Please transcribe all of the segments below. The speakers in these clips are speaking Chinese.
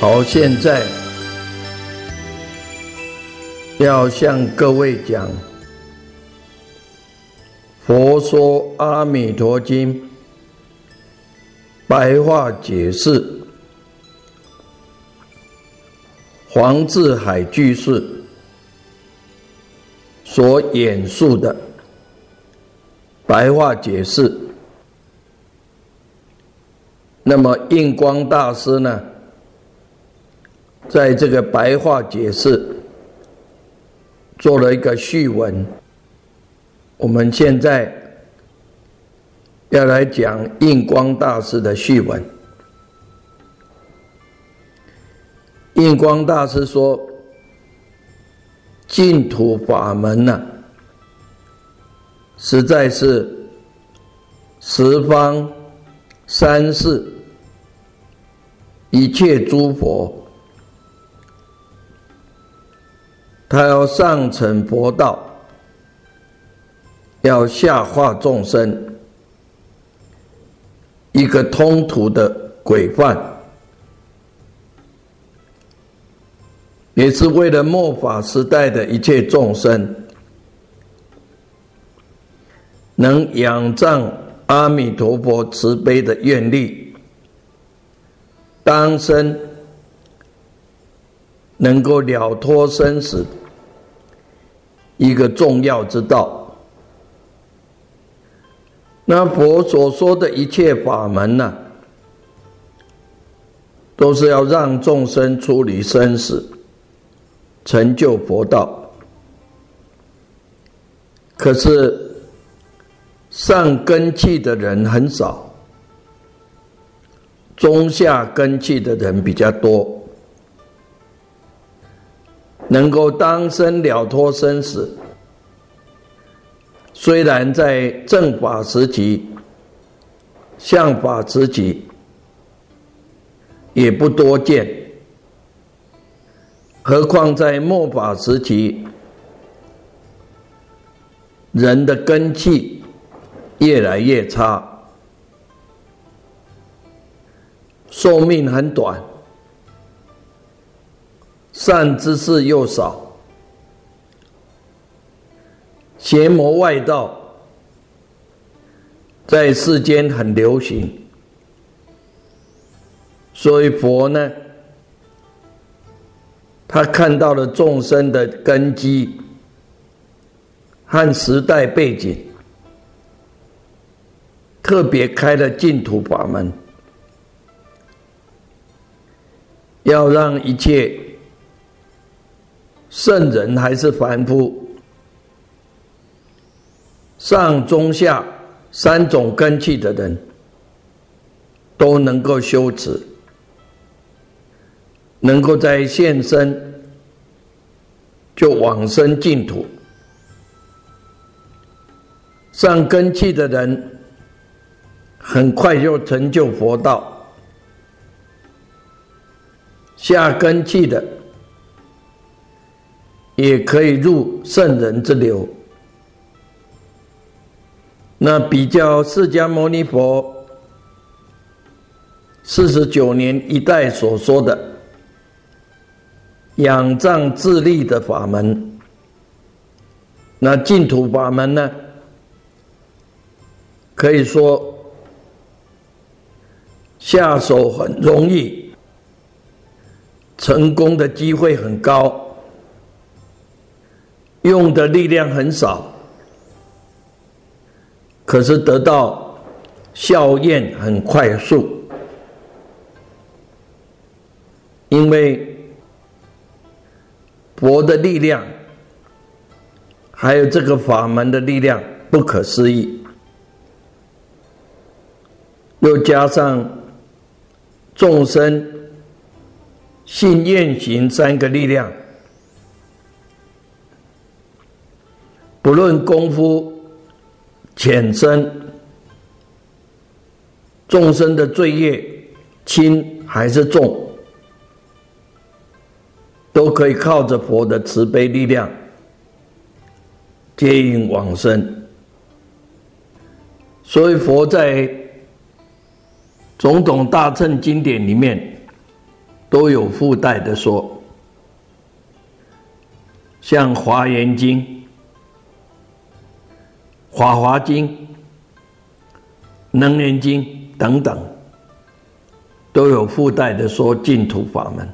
好，现在要向各位讲《佛说阿弥陀经》白话解释，黄志海居士所演述的白话解释。那么印光大师呢？在这个白话解释做了一个序文，我们现在要来讲印光大师的序文。印光大师说：“净土法门呢，实在是十方三世一切诸佛。”他要上乘佛道，要下化众生，一个通途的规范，也是为了末法时代的一切众生，能仰仗阿弥陀佛慈悲的愿力，当生。能够了脱生死，一个重要之道。那佛所说的一切法门呢，都是要让众生出离生死，成就佛道。可是上根器的人很少，中下根器的人比较多。能够当生了脱生死，虽然在正法时期、相法时期也不多见，何况在末法时期，人的根气越来越差，寿命很短。善知识又少，邪魔外道在世间很流行，所以佛呢，他看到了众生的根基和时代背景，特别开了净土法门，要让一切。圣人还是凡夫，上中下三种根器的人，都能够修持，能够在现身就往生净土。上根器的人，很快就成就佛道；下根器的。也可以入圣人之流。那比较释迦牟尼佛四十九年一代所说的仰仗自立的法门，那净土法门呢，可以说下手很容易，成功的机会很高，用的力量很少，可是得到效验很快速，因为佛的力量。还有这个法门的力量不可思议，又加上众生信愿行三个力量，不论功夫浅深，众生的罪业轻还是重，都可以靠着佛的慈悲力量。接引往生，所以佛在种种大乘经典里面都有附带的说，像《华严经》《法华经》《能严经》等等，都有附带的说净土法门。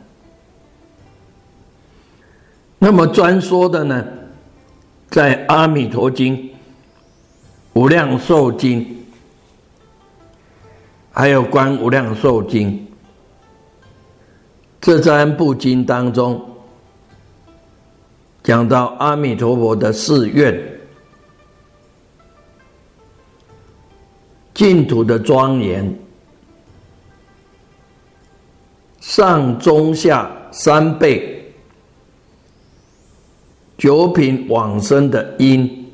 那么专说的呢？在《阿弥陀经》《无量寿经》还有《观无量寿经》这三部经当中，讲到阿弥陀佛的誓愿、净土的庄严、上中下三倍。九品往生的因，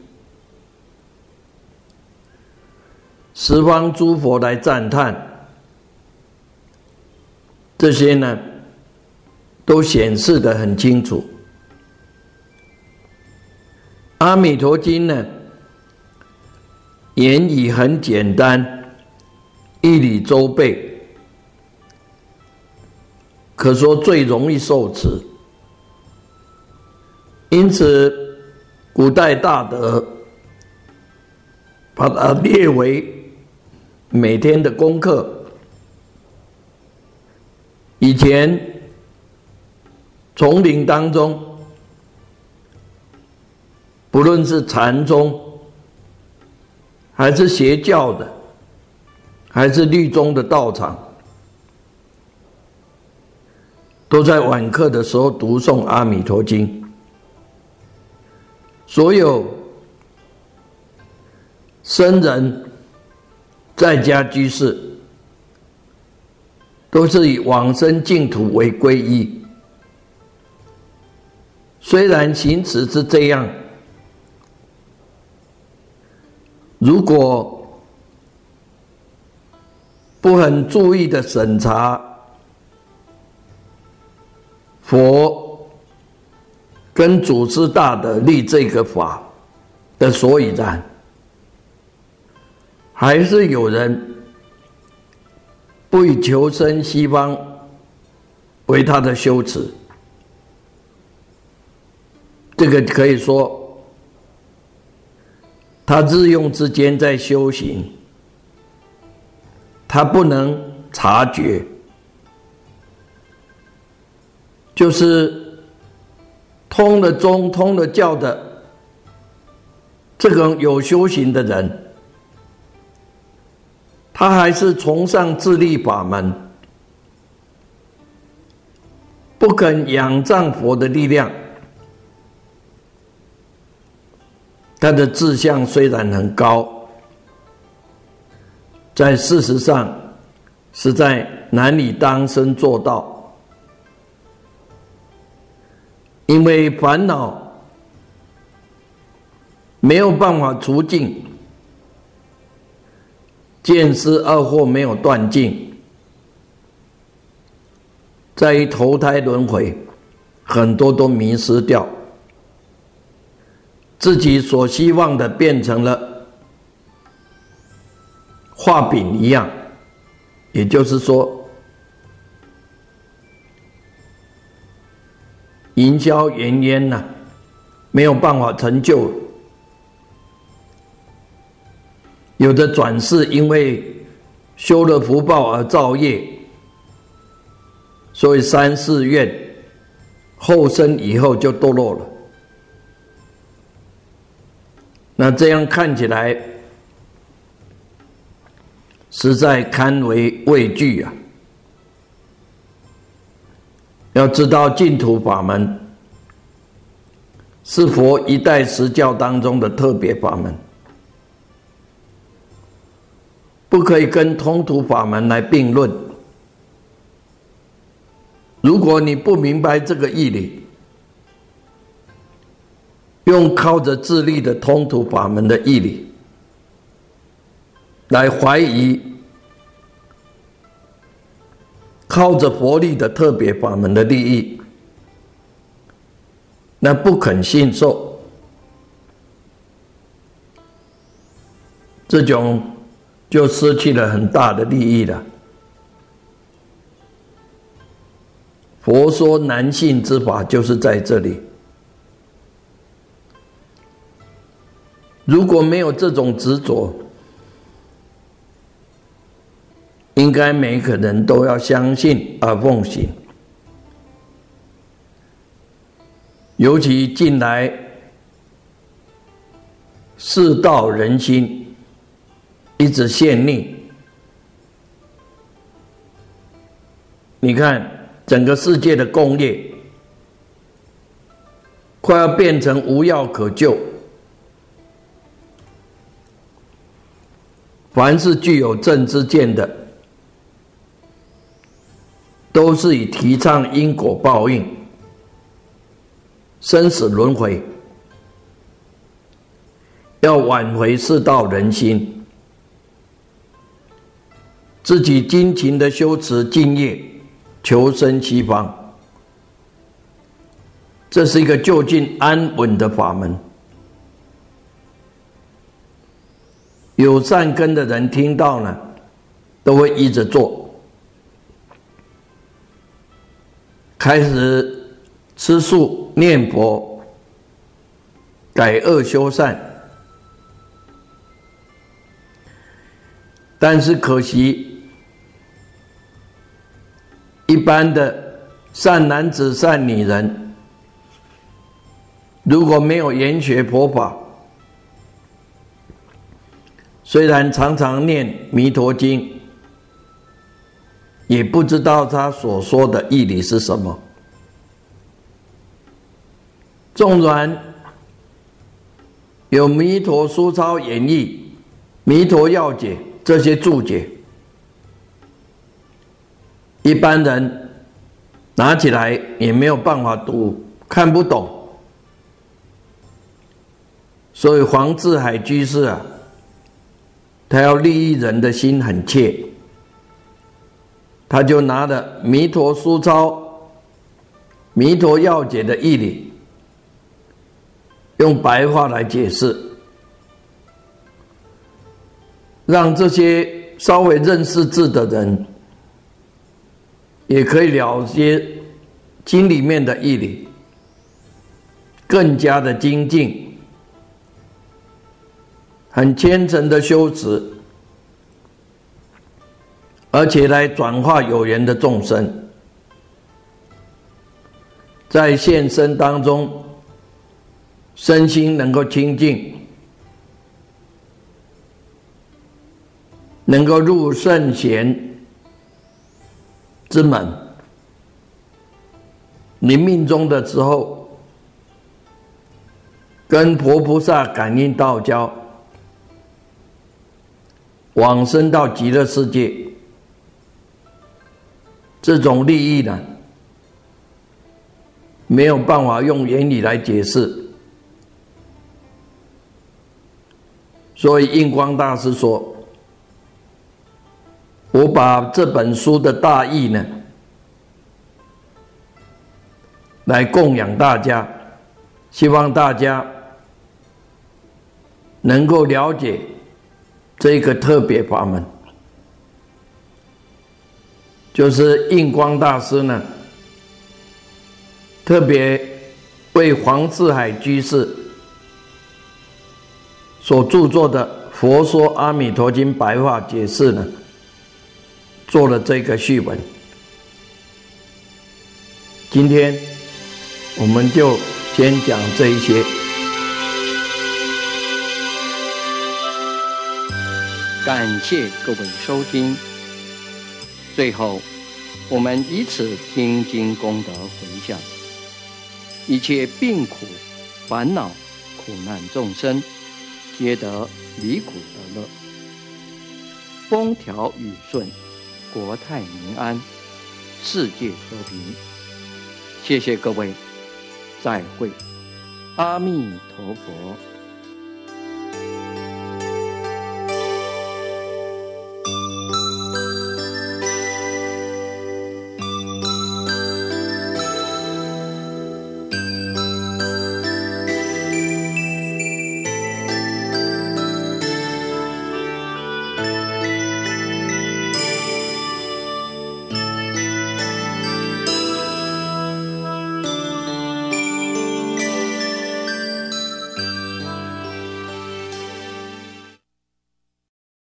十方诸佛来赞叹，这些呢，都显示的很清楚。阿弥陀经呢，言语很简单，一理周备，可说最容易受持。因此，古代大德把它列为每天的功课。以前丛林当中，不论是禅宗，还是邪教的，还是律宗的道场，都在晚课的时候读诵《阿弥陀经》。所有僧人在家居士，都是以往生净土为皈依。虽然行持是这样，如果不很注意的审查佛。跟祖师大德立这个法的所以然，还是有人不以求生西方为他的修持。这个可以说，他日用之间在修行，他不能察觉，就是。通了宗、通了教的这个有修行的人，他还是崇尚自立法门，不肯仰仗佛的力量。他的志向虽然很高，在事实上是在难以当身做到。因为烦恼没有办法除尽，见思二惑没有断尽，在于投胎轮回，很多都迷失掉，自己所希望的变成了画饼一样，也就是说。营销原烟呢，没有办法成就，有的转世因为修了福报而造业，所以三世愿后生以后就堕落了。那这样看起来，实在堪为畏惧啊！要知道净土法门是佛一代十教当中的特别法门，不可以跟通途法门来并论。如果你不明白这个义理，用靠着自力的通途法门的毅力来怀疑靠着佛力的特别法门的利益，那不肯信受，这种就失去了很大的利益了。佛说难信之法，就是在这里。如果没有这种执着，应该每个人都要相信而奉行。尤其近来世道人心一直陷溺，你看整个世界的工业快要变成无药可救。凡是具有正知见的，都是以提倡因果报应、生死轮回，要挽回世道人心，自己精勤的修持敬业，求生西方。这是一个就近安稳的法门。有善根的人听到呢，都会依着做，开始吃素念佛，改恶修善。但是可惜，一般的善男子、善女人，如果没有研学佛法，虽然常常念《弥陀经》，也不知道他所说的义理是什么。纵然有《弥陀书抄演义》《弥陀要解》这些注解，一般人拿起来也没有办法读，看不懂。所以黄志海居士啊。他要利益人的心很切，他就拿了《弥陀书抄》《弥陀要解》的义理，用白话来解释，让这些稍微认识字的人，也可以了解经里面的义理，更加的精进。很虔诚的修持，而且来转化有缘的众生，在现身当中，身心能够清净，能够入圣贤之门。你命中的时候，跟佛菩萨感应道交。往生到极乐世界，这种利益呢，没有办法用言语来解释。所以印光大师说：“我把这本书的大意呢，来供养大家，希望大家能够了解。”这个特别法门，就是印光大师呢，特别为黄志海居士所著作的《佛说《阿弥陀经》白话解释呢，做了这个序文。今天我们就先讲这一些。感谢各位收听。最后，我们以此听经功德回向，一切病苦、烦恼、苦难众生，皆得离苦得乐，风调雨顺，国泰民安，世界和平。谢谢各位，再会，阿弥陀佛。